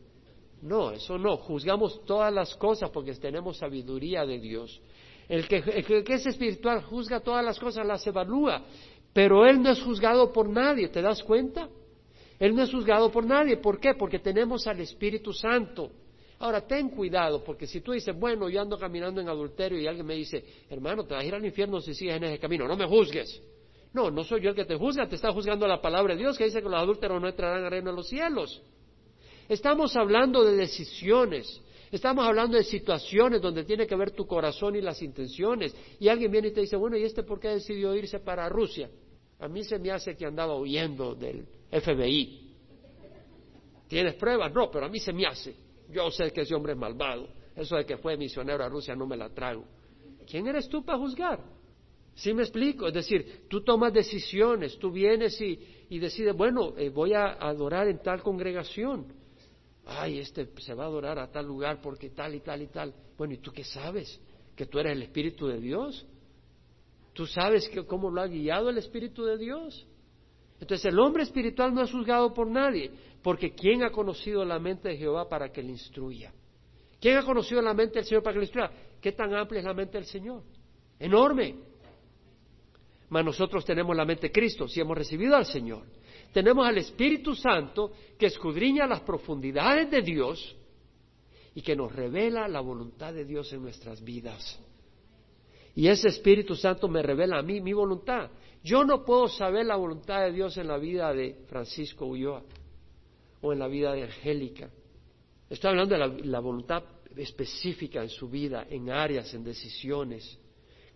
No, eso no, juzgamos todas las cosas porque tenemos sabiduría de Dios. El que, el que es espiritual juzga todas las cosas, las evalúa, pero él no es juzgado por nadie, ¿te das cuenta? Él no es juzgado por nadie, ¿por qué? Porque tenemos al Espíritu Santo. Ahora, ten cuidado, porque si tú dices, bueno, yo ando caminando en adulterio y alguien me dice, hermano, te vas a ir al infierno si sigues en ese camino, no me juzgues. No, no soy yo el que te juzga, te está juzgando la palabra de Dios que dice que los adúlteros no entrarán al reino de los cielos. Estamos hablando de decisiones. Estamos hablando de situaciones donde tiene que ver tu corazón y las intenciones. Y alguien viene y te dice, bueno, ¿y este por qué decidió irse para Rusia? A mí se me hace que andaba huyendo del FBI. ¿Tienes pruebas? No, pero a mí se me hace. Yo sé que ese hombre es malvado. Eso de que fue misionero a Rusia no me la trago. ¿Quién eres tú para juzgar? ¿Sí me explico? Es decir, tú tomas decisiones, tú vienes y, y decides, bueno, eh, voy a adorar en tal congregación ay, este se va a adorar a tal lugar porque tal y tal y tal. Bueno, ¿y tú qué sabes? ¿Que tú eres el Espíritu de Dios? ¿Tú sabes que, cómo lo ha guiado el Espíritu de Dios? Entonces el hombre espiritual no es juzgado por nadie, porque ¿quién ha conocido la mente de Jehová para que le instruya? ¿Quién ha conocido la mente del Señor para que le instruya? ¿Qué tan amplia es la mente del Señor? Enorme. Mas nosotros tenemos la mente de Cristo si hemos recibido al Señor tenemos al Espíritu Santo que escudriña las profundidades de Dios y que nos revela la voluntad de Dios en nuestras vidas. Y ese Espíritu Santo me revela a mí mi voluntad. Yo no puedo saber la voluntad de Dios en la vida de Francisco Ulloa o en la vida de Angélica. Estoy hablando de la, la voluntad específica en su vida, en áreas, en decisiones.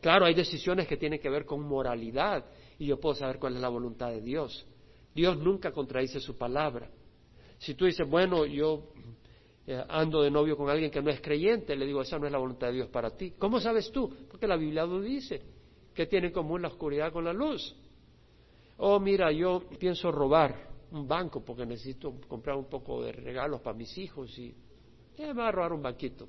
Claro, hay decisiones que tienen que ver con moralidad y yo puedo saber cuál es la voluntad de Dios. Dios nunca contradice su palabra. Si tú dices, bueno, yo eh, ando de novio con alguien que no es creyente, le digo, esa no es la voluntad de Dios para ti. ¿Cómo sabes tú? Porque la Biblia lo dice. ¿Qué tiene en común la oscuridad con la luz? Oh, mira, yo pienso robar un banco porque necesito comprar un poco de regalos para mis hijos y me va a robar un banquito.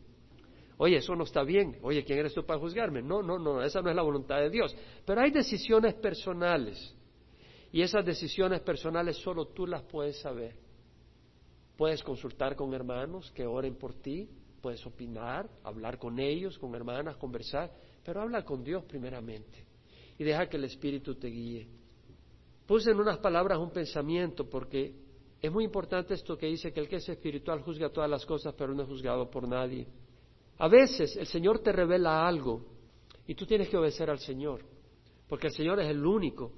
Oye, eso no está bien. Oye, ¿quién eres tú para juzgarme? No, no, no, esa no es la voluntad de Dios. Pero hay decisiones personales y esas decisiones personales solo tú las puedes saber. Puedes consultar con hermanos que oren por ti, puedes opinar, hablar con ellos, con hermanas, conversar, pero habla con Dios primeramente y deja que el Espíritu te guíe. Puse en unas palabras un pensamiento porque es muy importante esto que dice que el que es espiritual juzga todas las cosas, pero no es juzgado por nadie. A veces el Señor te revela algo y tú tienes que obedecer al Señor, porque el Señor es el único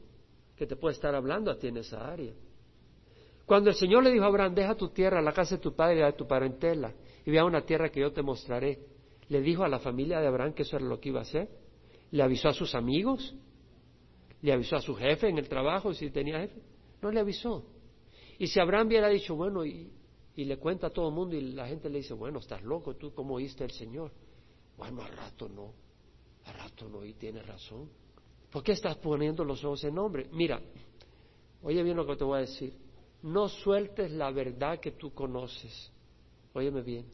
que te puede estar hablando a ti en esa área. Cuando el Señor le dijo a Abraham, deja tu tierra, la casa de tu padre y de tu parentela, y ve a una tierra que yo te mostraré, le dijo a la familia de Abraham que eso era lo que iba a hacer. Le avisó a sus amigos, le avisó a su jefe en el trabajo, si tenía jefe. No le avisó. Y si Abraham hubiera dicho, bueno, y, y le cuenta a todo el mundo, y la gente le dice, bueno, estás loco, tú cómo oíste el Señor. Bueno, al rato no, al rato no, y tienes razón. ¿Por qué estás poniendo los ojos en hombre? Mira, oye bien lo que te voy a decir. No sueltes la verdad que tú conoces. Óyeme bien.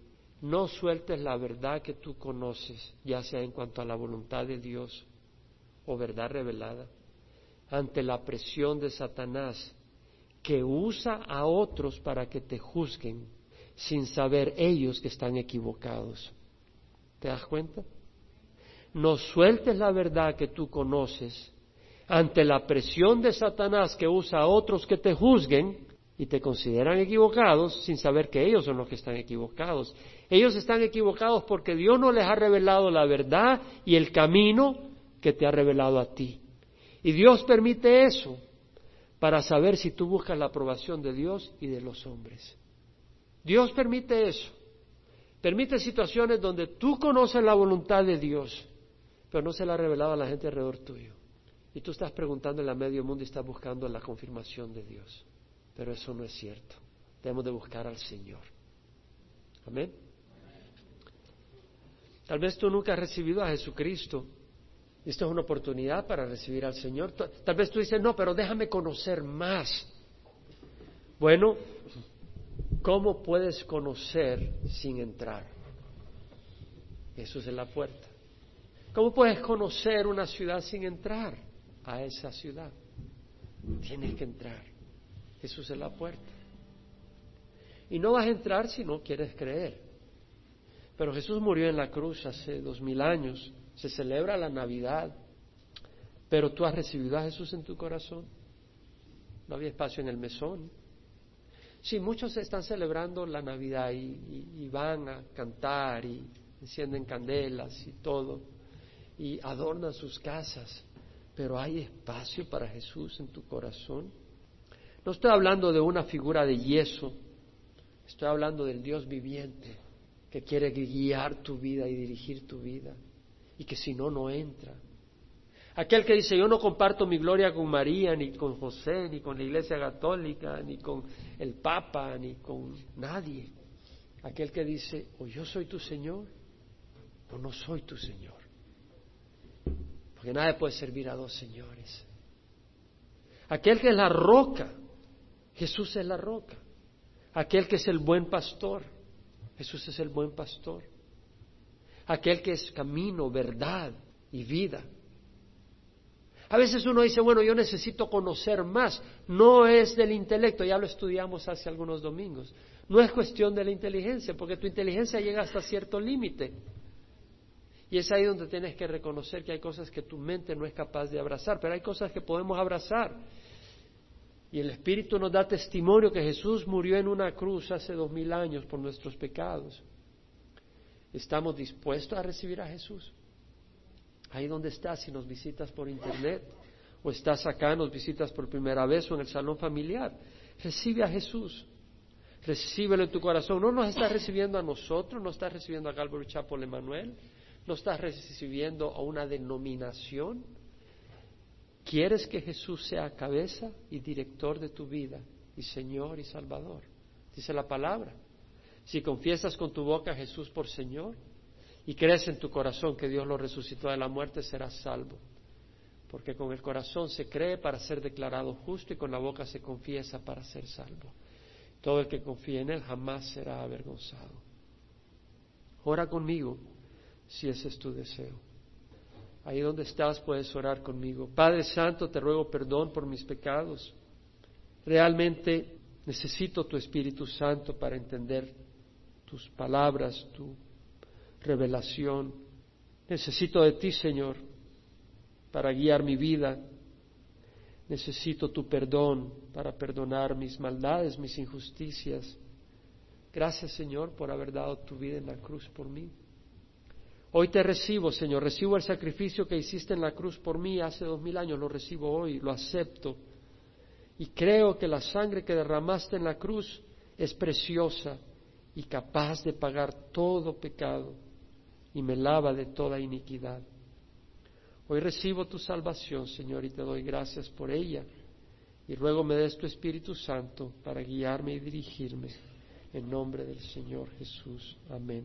No sueltes la verdad que tú conoces, ya sea en cuanto a la voluntad de Dios o verdad revelada, ante la presión de Satanás, que usa a otros para que te juzguen sin saber ellos que están equivocados. ¿Te das cuenta? no sueltes la verdad que tú conoces ante la presión de Satanás que usa a otros que te juzguen y te consideran equivocados sin saber que ellos son los que están equivocados. Ellos están equivocados porque Dios no les ha revelado la verdad y el camino que te ha revelado a ti. Y Dios permite eso para saber si tú buscas la aprobación de Dios y de los hombres. Dios permite eso. Permite situaciones donde tú conoces la voluntad de Dios pero no se la ha revelado a la gente alrededor tuyo. Y tú estás preguntando en la medio mundo y estás buscando la confirmación de Dios. Pero eso no es cierto. Debemos de buscar al Señor. Amén. Tal vez tú nunca has recibido a Jesucristo. Esto es una oportunidad para recibir al Señor. Tal vez tú dices, no, pero déjame conocer más. Bueno, ¿cómo puedes conocer sin entrar? Jesús es la puerta. ¿Cómo puedes conocer una ciudad sin entrar a esa ciudad? Tienes que entrar. Jesús es la puerta. Y no vas a entrar si no quieres creer. Pero Jesús murió en la cruz hace dos mil años. Se celebra la Navidad. Pero tú has recibido a Jesús en tu corazón. No había espacio en el mesón. Sí, muchos están celebrando la Navidad y, y van a cantar y encienden candelas y todo y adornan sus casas, pero hay espacio para Jesús en tu corazón. No estoy hablando de una figura de yeso Estoy hablando del Dios viviente que quiere guiar tu vida y dirigir tu vida y que si no, no entra. Aquel que dice, yo no comparto mi gloria con María, ni con José, ni con la Iglesia Católica, ni con el Papa, ni con nadie. Aquel que dice, o yo soy tu Señor, o no soy tu Señor. Porque nadie puede servir a dos señores. Aquel que es la roca, Jesús es la roca. Aquel que es el buen pastor, Jesús es el buen pastor. Aquel que es camino, verdad y vida. A veces uno dice, bueno, yo necesito conocer más. No es del intelecto, ya lo estudiamos hace algunos domingos. No es cuestión de la inteligencia, porque tu inteligencia llega hasta cierto límite. Y es ahí donde tienes que reconocer que hay cosas que tu mente no es capaz de abrazar, pero hay cosas que podemos abrazar. Y el Espíritu nos da testimonio que Jesús murió en una cruz hace dos mil años por nuestros pecados. ¿Estamos dispuestos a recibir a Jesús? Ahí donde estás, si nos visitas por internet, o estás acá, nos visitas por primera vez o en el salón familiar, recibe a Jesús. Recíbelo en tu corazón. No nos estás recibiendo a nosotros, no estás recibiendo a Calvary Chapel Emanuel, no estás recibiendo a una denominación. ¿Quieres que Jesús sea cabeza y director de tu vida y Señor y Salvador? Dice la palabra. Si confiesas con tu boca a Jesús por Señor y crees en tu corazón que Dios lo resucitó de la muerte, serás salvo. Porque con el corazón se cree para ser declarado justo y con la boca se confiesa para ser salvo. Todo el que confía en Él jamás será avergonzado. Ora conmigo si ese es tu deseo. Ahí donde estás puedes orar conmigo. Padre Santo, te ruego perdón por mis pecados. Realmente necesito tu Espíritu Santo para entender tus palabras, tu revelación. Necesito de ti, Señor, para guiar mi vida. Necesito tu perdón para perdonar mis maldades, mis injusticias. Gracias, Señor, por haber dado tu vida en la cruz por mí. Hoy te recibo, Señor, recibo el sacrificio que hiciste en la cruz por mí hace dos mil años, lo recibo hoy, lo acepto. Y creo que la sangre que derramaste en la cruz es preciosa y capaz de pagar todo pecado y me lava de toda iniquidad. Hoy recibo tu salvación, Señor, y te doy gracias por ella. Y ruego me des tu Espíritu Santo para guiarme y dirigirme. En nombre del Señor Jesús. Amén.